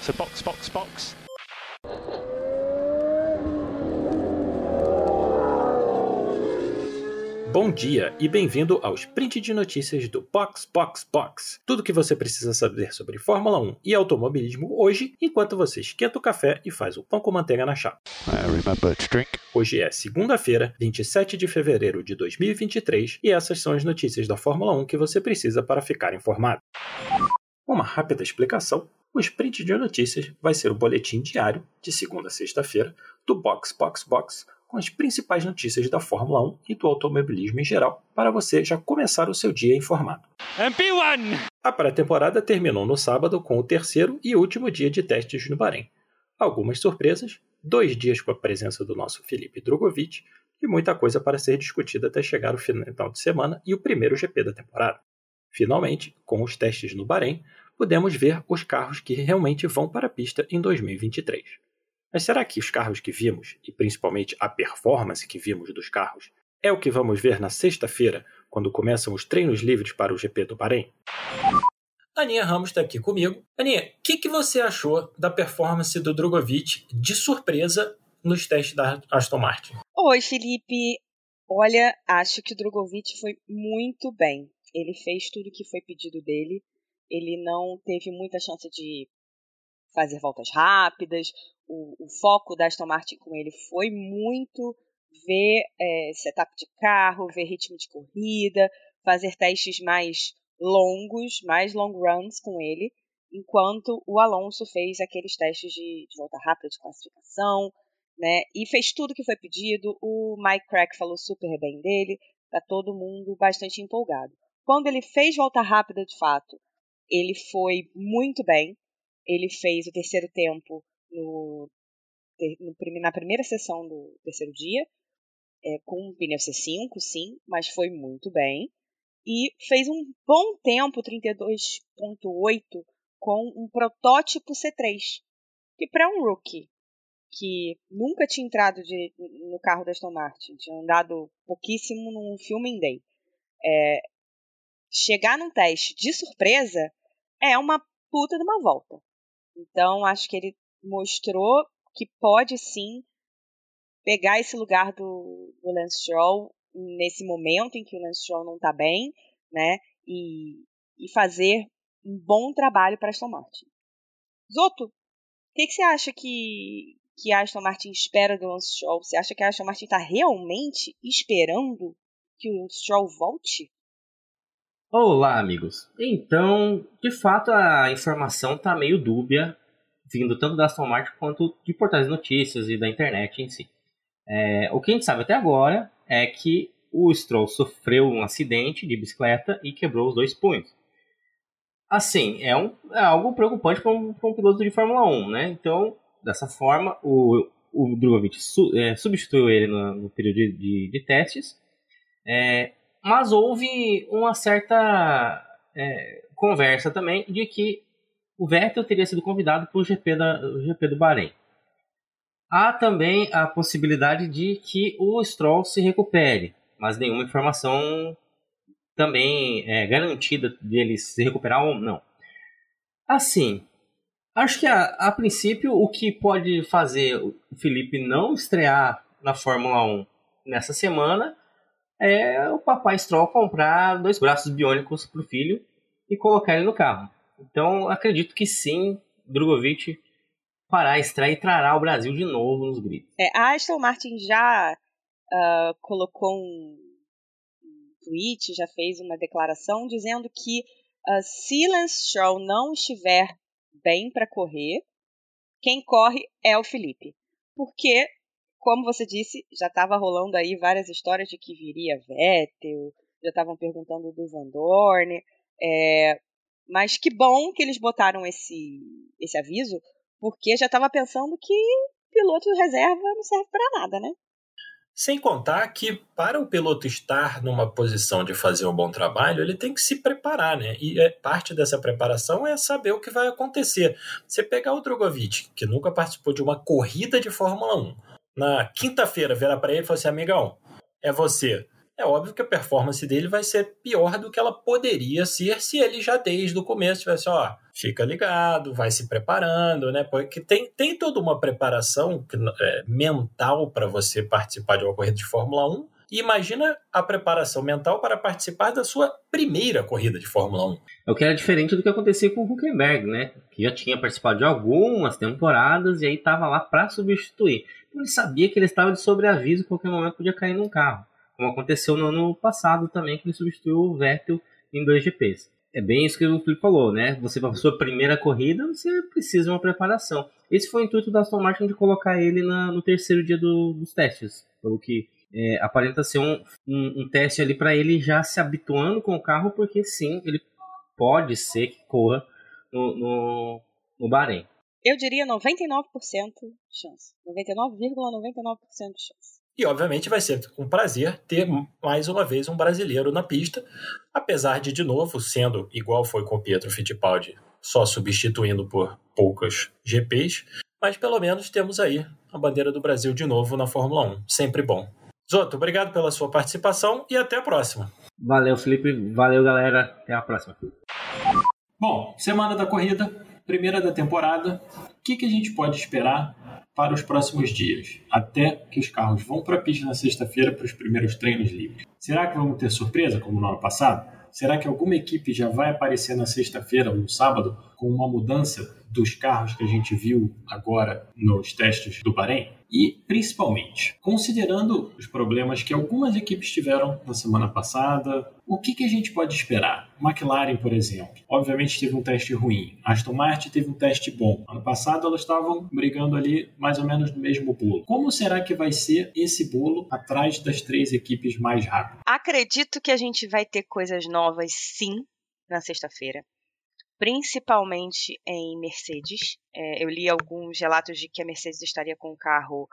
So box, box, box. Bom dia e bem-vindo ao sprint de notícias do Box Box Box. Tudo o que você precisa saber sobre Fórmula 1 e automobilismo hoje, enquanto você esquenta o café e faz o pão com manteiga na chapa. Hoje é segunda-feira, 27 de fevereiro de 2023, e essas são as notícias da Fórmula 1 que você precisa para ficar informado. Uma rápida explicação: o sprint de notícias vai ser o boletim diário, de segunda a sexta-feira, do Box Box Box com as principais notícias da Fórmula 1 e do automobilismo em geral, para você já começar o seu dia informado. MP1! A pré-temporada terminou no sábado com o terceiro e último dia de testes no Bahrein. Algumas surpresas, dois dias com a presença do nosso Felipe Drogovic e muita coisa para ser discutida até chegar o final de semana e o primeiro GP da temporada. Finalmente, com os testes no Bahrein, podemos ver os carros que realmente vão para a pista em 2023. Mas será que os carros que vimos, e principalmente a performance que vimos dos carros, é o que vamos ver na sexta-feira, quando começam os treinos livres para o GP do Bahrein? Aninha Ramos está aqui comigo. Aninha, o que, que você achou da performance do Drogovic de surpresa nos testes da Aston Martin? Oi, Felipe. Olha, acho que o Drogovic foi muito bem. Ele fez tudo o que foi pedido dele. Ele não teve muita chance de fazer voltas rápidas. O, o foco da Aston Martin com ele foi muito ver é, setup de carro, ver ritmo de corrida, fazer testes mais longos, mais long runs com ele, enquanto o Alonso fez aqueles testes de, de volta rápida, de classificação, né? E fez tudo que foi pedido. O Mike Crack falou super bem dele, tá todo mundo bastante empolgado. Quando ele fez volta rápida de fato, ele foi muito bem. Ele fez o terceiro tempo no, no na primeira sessão do terceiro dia, é, com um pneu C5, sim, mas foi muito bem. E fez um bom tempo, 32.8, com um protótipo C3. Que para um rookie que nunca tinha entrado de, no carro da Aston Martin, tinha andado pouquíssimo num filming day, é, chegar num teste de surpresa é uma puta de uma volta. Então, acho que ele mostrou que pode sim pegar esse lugar do, do Lance Stroll nesse momento em que o Lance Stroll não está bem, né? E, e fazer um bom trabalho para Aston Martin. Zoto, o que, que você acha que, que a Aston Martin espera do Lance Stroll? Você acha que a Aston Martin está realmente esperando que o Stroll volte? Olá, amigos. Então, de fato, a informação está meio dúbia, vindo tanto da Aston Martin quanto de portais de notícias e da internet em si. É, o que a gente sabe até agora é que o Stroll sofreu um acidente de bicicleta e quebrou os dois punhos. Assim, é, um, é algo preocupante para um, um, piloto de Fórmula 1, né? Então, dessa forma, o, o Drogovic su, é, substituiu ele no, no período de, de, de testes. É, mas houve uma certa é, conversa também de que o Vettel teria sido convidado para o GP, GP do Bahrein. Há também a possibilidade de que o Stroll se recupere, mas nenhuma informação também é garantida dele se recuperar ou não. Assim, acho que a, a princípio o que pode fazer o Felipe não estrear na Fórmula 1 nessa semana é o papai Stroll comprar dois braços biônicos para o filho e colocar ele no carro. Então acredito que sim, Drogovic fará estreia e trará o Brasil de novo nos gritos. É, a Aston Martin já uh, colocou um, tweet, já fez uma declaração dizendo que uh, se Lance Stroll não estiver bem para correr, quem corre é o Felipe. Porque como você disse, já estava rolando aí várias histórias de que viria Vettel, já estavam perguntando do Van Dorn. É, mas que bom que eles botaram esse, esse aviso, porque já estava pensando que piloto reserva não serve para nada, né? Sem contar que para o piloto estar numa posição de fazer um bom trabalho, ele tem que se preparar, né? E é, parte dessa preparação é saber o que vai acontecer. Você pegar o Drogovic, que nunca participou de uma corrida de Fórmula 1, na quinta-feira virar para ele e falar assim: amigão, é você. é óbvio que a performance dele vai ser pior do que ela poderia ser se ele já desde o começo tivesse, ó, fica ligado, vai se preparando, né? Porque tem, tem toda uma preparação é, mental para você participar de uma corrida de Fórmula 1. E imagina a preparação mental para participar da sua primeira corrida de Fórmula 1. É o que era diferente do que acontecia com o Huckenberg, né? Que já tinha participado de algumas temporadas e aí estava lá para substituir. Ele sabia que ele estava de sobreaviso, em qualquer momento podia cair num carro como aconteceu no ano passado também, que ele substituiu o Vettel em dois GPs. É bem isso que o Felipe falou, né? Você para a sua primeira corrida, você precisa de uma preparação. Esse foi o intuito da Aston Martin de colocar ele na, no terceiro dia do, dos testes, pelo que é, aparenta ser um, um, um teste ali para ele já se habituando com o carro, porque sim, ele pode ser que corra no, no, no Bahrein. Eu diria 99% de chance. 99,99% ,99 de chance. E, obviamente, vai ser com prazer ter mais uma vez um brasileiro na pista, apesar de, de novo, sendo igual foi com o Pietro Fittipaldi, só substituindo por poucas GPs, mas pelo menos temos aí a bandeira do Brasil de novo na Fórmula 1. Sempre bom. Zoto, obrigado pela sua participação e até a próxima. Valeu, Felipe. Valeu, galera. Até a próxima. Bom, semana da corrida, primeira da temporada. O que, que a gente pode esperar para os próximos dias, até que os carros vão para a pista na sexta-feira para os primeiros treinos livres. Será que vamos ter surpresa, como no ano passado? Será que alguma equipe já vai aparecer na sexta-feira ou no sábado com uma mudança dos carros que a gente viu agora nos testes do Bahrein? E, principalmente, considerando os problemas que algumas equipes tiveram na semana passada, o que, que a gente pode esperar? McLaren, por exemplo, obviamente teve um teste ruim. Aston Martin teve um teste bom. Ano passado elas estavam brigando ali mais ou menos no mesmo bolo. Como será que vai ser esse bolo atrás das três equipes mais rápidas? Acredito que a gente vai ter coisas novas, sim, na sexta-feira principalmente em Mercedes. É, eu li alguns relatos de que a Mercedes estaria com um carro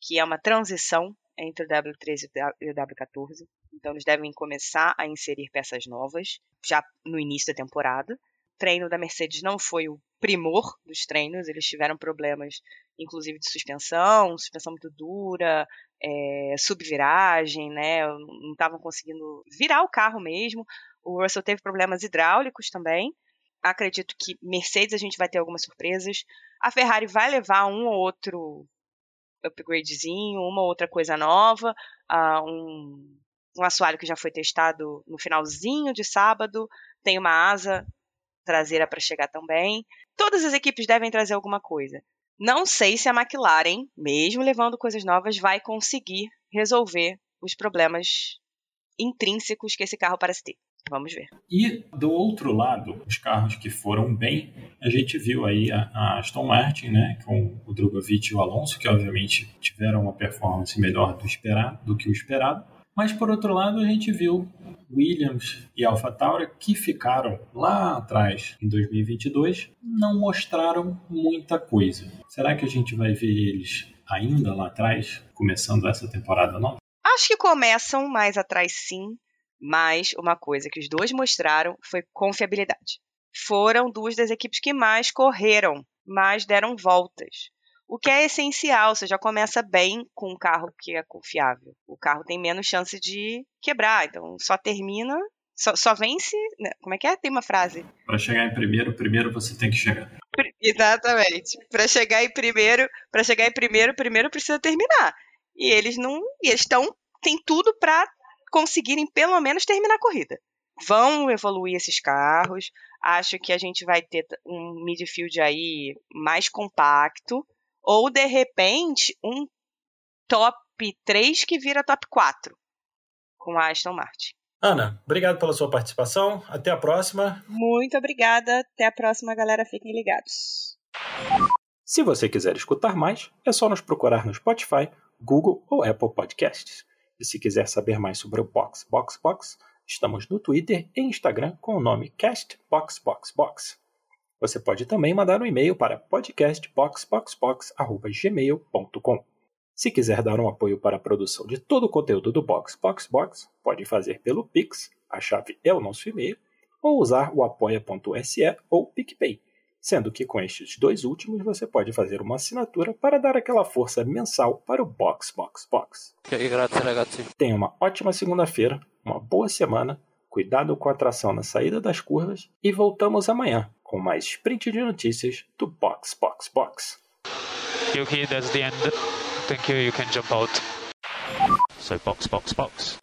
que é uma transição entre o W13 e o W14. Então, eles devem começar a inserir peças novas já no início da temporada. O treino da Mercedes não foi o primor dos treinos, eles tiveram problemas, inclusive de suspensão, suspensão muito dura, é, subviragem, né? Não estavam conseguindo virar o carro mesmo. O Russell teve problemas hidráulicos também acredito que Mercedes a gente vai ter algumas surpresas. A Ferrari vai levar um ou outro upgradezinho, uma ou outra coisa nova, uh, um, um assoalho que já foi testado no finalzinho de sábado, tem uma asa traseira para chegar também. Todas as equipes devem trazer alguma coisa. Não sei se a McLaren, mesmo levando coisas novas, vai conseguir resolver os problemas intrínsecos que esse carro parece ter. Vamos ver. E do outro lado, os carros que foram bem, a gente viu aí a, a Aston Martin, né, com o Drogovic e o Alonso, que obviamente tiveram uma performance melhor do, esperado, do que o esperado. Mas por outro lado, a gente viu Williams e AlphaTauri que ficaram lá atrás em 2022, não mostraram muita coisa. Será que a gente vai ver eles ainda lá atrás, começando essa temporada nova? Acho que começam mais atrás sim. Mas uma coisa que os dois mostraram foi confiabilidade. Foram duas das equipes que mais correram, mais deram voltas. O que é essencial, você já começa bem com um carro que é confiável. O carro tem menos chance de quebrar, então só termina, só, só vence. Né? Como é que é? Tem uma frase. Para chegar em primeiro, primeiro você tem que chegar. Exatamente. Para chegar em primeiro, para chegar em primeiro, primeiro precisa terminar. E eles não, e eles estão tem tudo para conseguirem pelo menos terminar a corrida. Vão evoluir esses carros. Acho que a gente vai ter um midfield aí mais compacto. Ou, de repente, um top 3 que vira top 4 com a Aston Martin. Ana, obrigado pela sua participação. Até a próxima. Muito obrigada. Até a próxima, galera. Fiquem ligados. Se você quiser escutar mais, é só nos procurar no Spotify, Google ou Apple Podcasts. E se quiser saber mais sobre o Box Box Box, estamos no Twitter e Instagram com o nome CastBoxBoxBox. Você pode também mandar um e-mail para podcastboxboxbox.gmail.com. Se quiser dar um apoio para a produção de todo o conteúdo do Box Box Box, pode fazer pelo Pix, a chave é o nosso e-mail, ou usar o apoia.se ou PicPay. Sendo que com estes dois últimos você pode fazer uma assinatura para dar aquela força mensal para o Box Box Box. Tenha uma ótima segunda-feira, uma boa semana, cuidado com a tração na saída das curvas e voltamos amanhã com mais sprint de notícias do Box Box Box. Yuki, that's the end. Thank you. You can jump out. So box, box, box.